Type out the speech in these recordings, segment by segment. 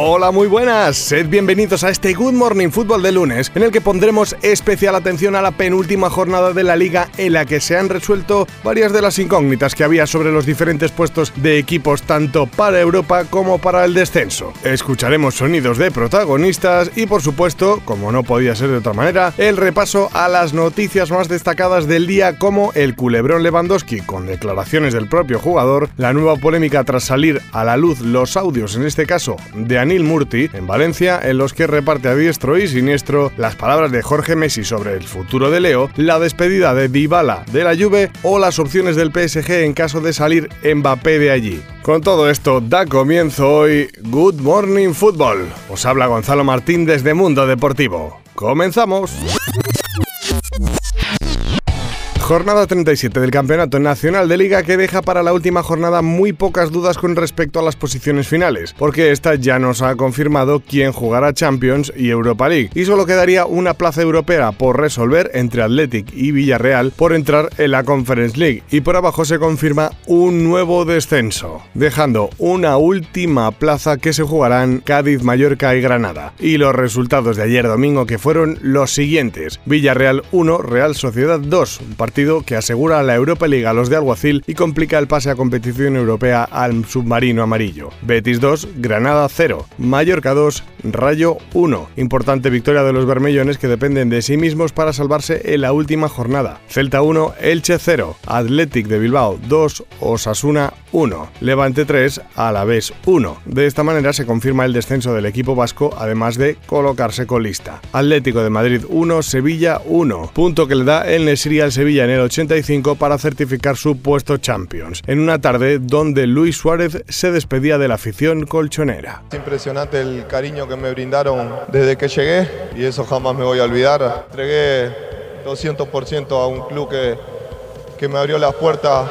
Hola, muy buenas. Sed bienvenidos a este Good Morning Fútbol de lunes, en el que pondremos especial atención a la penúltima jornada de la liga en la que se han resuelto varias de las incógnitas que había sobre los diferentes puestos de equipos tanto para Europa como para el descenso. Escucharemos sonidos de protagonistas y por supuesto, como no podía ser de otra manera, el repaso a las noticias más destacadas del día como el culebrón Lewandowski con declaraciones del propio jugador, la nueva polémica tras salir a la luz los audios en este caso de Anil Murti en Valencia, en los que reparte a diestro y siniestro las palabras de Jorge Messi sobre el futuro de Leo, la despedida de Dybala de la Juve o las opciones del PSG en caso de salir Mbappé de allí. Con todo esto da comienzo hoy Good Morning Football. Os habla Gonzalo Martín desde Mundo Deportivo. ¡Comenzamos! Jornada 37 del Campeonato Nacional de Liga que deja para la última jornada muy pocas dudas con respecto a las posiciones finales, porque esta ya nos ha confirmado quién jugará Champions y Europa League, y solo quedaría una plaza europea por resolver entre Athletic y Villarreal por entrar en la Conference League, y por abajo se confirma un nuevo descenso, dejando una última plaza que se jugarán Cádiz, Mallorca y Granada. Y los resultados de ayer domingo que fueron los siguientes: Villarreal 1, Real Sociedad 2, un partido que asegura a la Europa League a los de Alguacil y complica el pase a competición europea al submarino amarillo. Betis 2, Granada 0, Mallorca 2, Rayo 1. Importante victoria de los bermellones que dependen de sí mismos para salvarse en la última jornada. Celta 1, Elche 0, Athletic de Bilbao 2, Osasuna 1, Levante 3, Alavés 1. De esta manera se confirma el descenso del equipo vasco además de colocarse colista. Atlético de Madrid 1, Sevilla 1. Punto que le da el Nesiri al Sevilla en el 85 para certificar su puesto Champions, en una tarde donde Luis Suárez se despedía de la afición colchonera. Es impresionante el cariño que me brindaron desde que llegué y eso jamás me voy a olvidar. Entregué 200% a un club que, que me abrió las puertas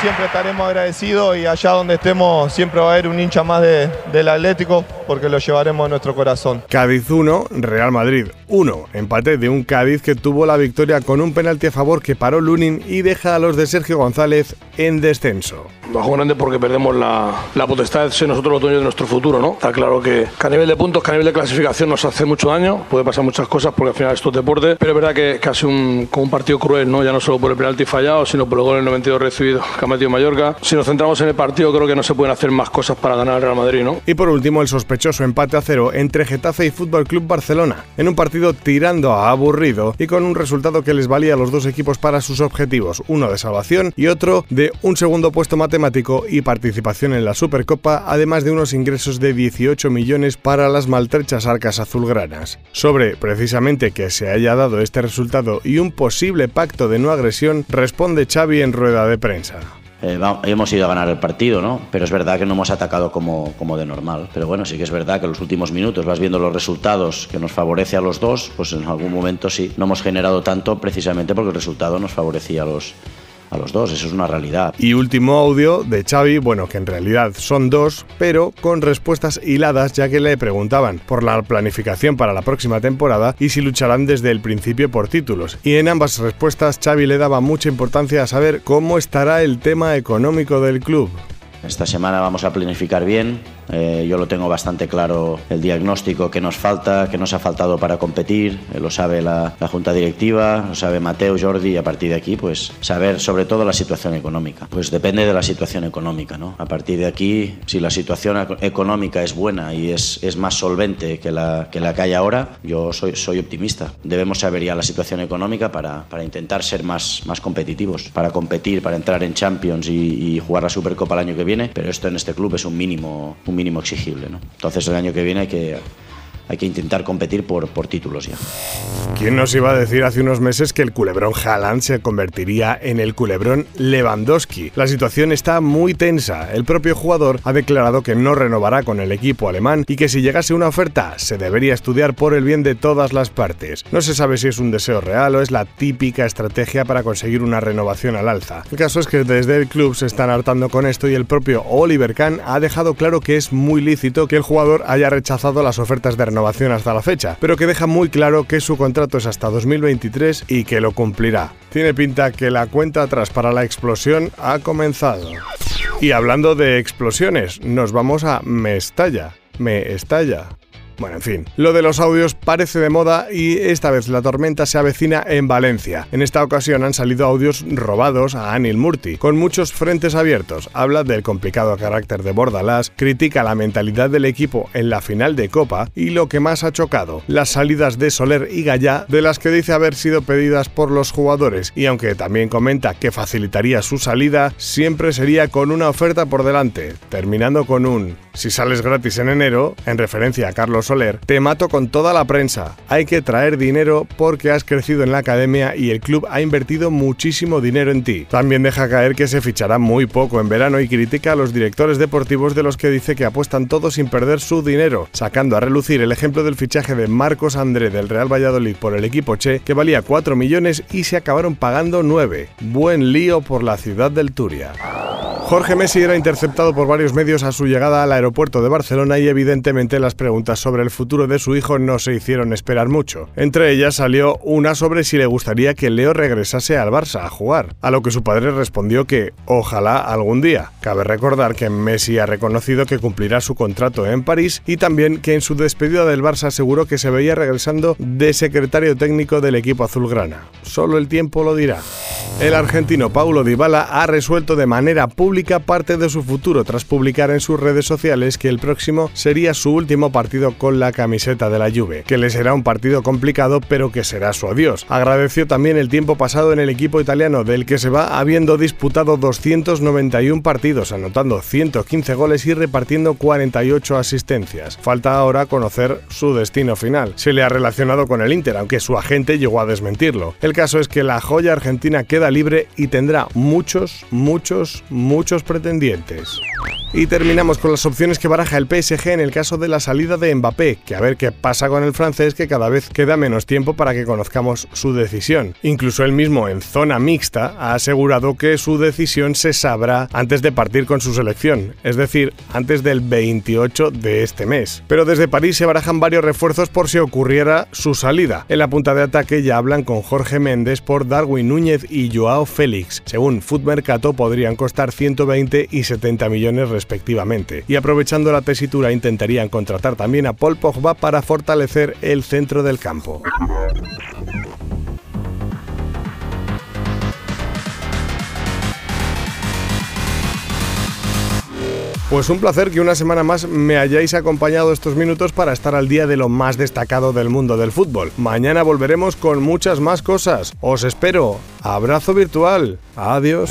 siempre estaremos agradecidos y allá donde estemos siempre va a haber un hincha más de, del Atlético porque lo llevaremos en nuestro corazón. Cádiz 1, Real Madrid 1. Empate de un Cádiz que tuvo la victoria con un penalti a favor que paró Lunin y deja a los de Sergio González en descenso. Bajo grande porque perdemos la, la potestad de ser nosotros los dueños de nuestro futuro, ¿no? Está claro que, que, a nivel de puntos, que a nivel de clasificación nos hace mucho daño, puede pasar muchas cosas porque al final esto es deporte, pero es verdad que casi un, como un partido cruel, ¿no? Ya no solo por el penalti fallado, sino por el gol en el 92 recibido que ha metido Mallorca. Si nos centramos en el partido, creo que no se pueden hacer más cosas para ganar al Real Madrid, ¿no? Y por último, el sospechoso empate a cero entre Getafe y Fútbol Club Barcelona, en un partido tirando a aburrido y con un resultado que les valía a los dos equipos para sus objetivos, uno de salvación y otro de un segundo puesto matemático y participación en la Supercopa, además de unos ingresos de 18 millones para las maltrechas arcas azulgranas. Sobre precisamente que se haya dado este resultado y un posible pacto de no agresión, responde Xavi en rueda de prensa. Eh, hemos ido a ganar el partido, ¿no? Pero es verdad que no hemos atacado como, como de normal. Pero bueno, sí que es verdad que en los últimos minutos vas viendo los resultados que nos favorece a los dos, pues en algún momento sí, no hemos generado tanto precisamente porque el resultado nos favorecía a los, a los dos, eso es una realidad. Y último audio de Xavi, bueno, que en realidad son dos, pero con respuestas hiladas ya que le preguntaban por la planificación para la próxima temporada y si lucharán desde el principio por títulos. Y en ambas respuestas Xavi le daba mucha importancia a saber cómo estará el tema económico del club. Esta semana vamos a planificar bien. Eh, yo lo tengo bastante claro el diagnóstico que nos falta, que nos ha faltado para competir. Eh, lo sabe la, la, junta directiva, lo sabe Mateo, Jordi y a partir de aquí, pues saber sobre todo la situación económica. Pues depende de la situación económica, ¿no? A partir de aquí, si la situación económica es buena y es, es más solvente que la, que la que hay ahora, yo soy, soy optimista. Debemos saber ya la situación económica para, para intentar ser más, más competitivos, para competir, para entrar en Champions y, y jugar la Supercopa el año que viene, pero esto en este club es un mínimo, un mínimo exigible. ¿no? Entonces el año que viene hay que, hay que intentar competir por, por títulos ya. ¿Quién nos iba a decir hace unos meses que el culebrón Haaland se convertiría en el culebrón Lewandowski? La situación está muy tensa. El propio jugador ha declarado que no renovará con el equipo alemán y que si llegase una oferta se debería estudiar por el bien de todas las partes. No se sabe si es un deseo real o es la típica estrategia para conseguir una renovación al alza. El caso es que desde el club se están hartando con esto y el propio Oliver Kahn ha dejado claro que es muy lícito que el jugador haya rechazado las ofertas de renovación hasta la fecha, pero que deja muy claro que su contrato es hasta 2023 y que lo cumplirá. Tiene pinta que la cuenta atrás para la explosión ha comenzado. Y hablando de explosiones, nos vamos a Mestalla. Me estalla. Bueno, en fin, lo de los audios parece de moda y esta vez la tormenta se avecina en Valencia. En esta ocasión han salido audios robados a Anil Murti, con muchos frentes abiertos. Habla del complicado carácter de Bordalás, critica la mentalidad del equipo en la final de Copa y lo que más ha chocado, las salidas de Soler y Gallá, de las que dice haber sido pedidas por los jugadores y aunque también comenta que facilitaría su salida, siempre sería con una oferta por delante, terminando con un si sales gratis en enero, en referencia a Carlos Te mato con toda la prensa. Hay que traer dinero porque has crecido en la academia y el club ha invertido muchísimo dinero en ti. También deja caer que se fichará muy poco en verano y critica a los directores deportivos de los que dice que apuestan todos sin perder su dinero, sacando a relucir el ejemplo del fichaje de Marcos André del Real Valladolid por el equipo Che, que valía 4 millones y se acabaron pagando 9. Buen lío por la ciudad del Turia. Jorge Messi era interceptado por varios medios a su llegada al aeropuerto de Barcelona y evidentemente las preguntas sobre el futuro de su hijo no se hicieron esperar mucho. Entre ellas salió una sobre si le gustaría que Leo regresase al Barça a jugar, a lo que su padre respondió que ojalá algún día. Cabe recordar que Messi ha reconocido que cumplirá su contrato en París y también que en su despedida del Barça aseguró que se veía regresando de secretario técnico del equipo azulgrana. Solo el tiempo lo dirá. El argentino Paulo Dybala ha resuelto de manera pública parte de su futuro tras publicar en sus redes sociales que el próximo sería su último partido con la camiseta de la Juve, que le será un partido complicado pero que será su adiós. Agradeció también el tiempo pasado en el equipo italiano del que se va habiendo disputado 291 partidos, anotando 115 goles y repartiendo 48 asistencias. Falta ahora conocer su destino final. Se le ha relacionado con el Inter, aunque su agente llegó a desmentirlo. El caso es que la joya argentina queda libre y tendrá muchos, muchos, muchos pretendientes. Y terminamos con las opciones que baraja el PSG en el caso de la salida de Mbappé, que a ver qué pasa con el francés que cada vez queda menos tiempo para que conozcamos su decisión. Incluso él mismo en zona mixta ha asegurado que su decisión se sabrá antes de partir con su selección, es decir, antes del 28 de este mes. Pero desde París se barajan varios refuerzos por si ocurriera su salida. En la punta de ataque ya hablan con Jorge Méndez por Darwin Núñez y Joao Félix. Según Food Mercato podrían costar 120 y 70 millones respectivamente. Y aprovechando la tesitura intentarían contratar también a Paul Pogba para fortalecer el centro del campo. Pues un placer que una semana más me hayáis acompañado estos minutos para estar al día de lo más destacado del mundo del fútbol. Mañana volveremos con muchas más cosas. Os espero. Abrazo virtual. Adiós.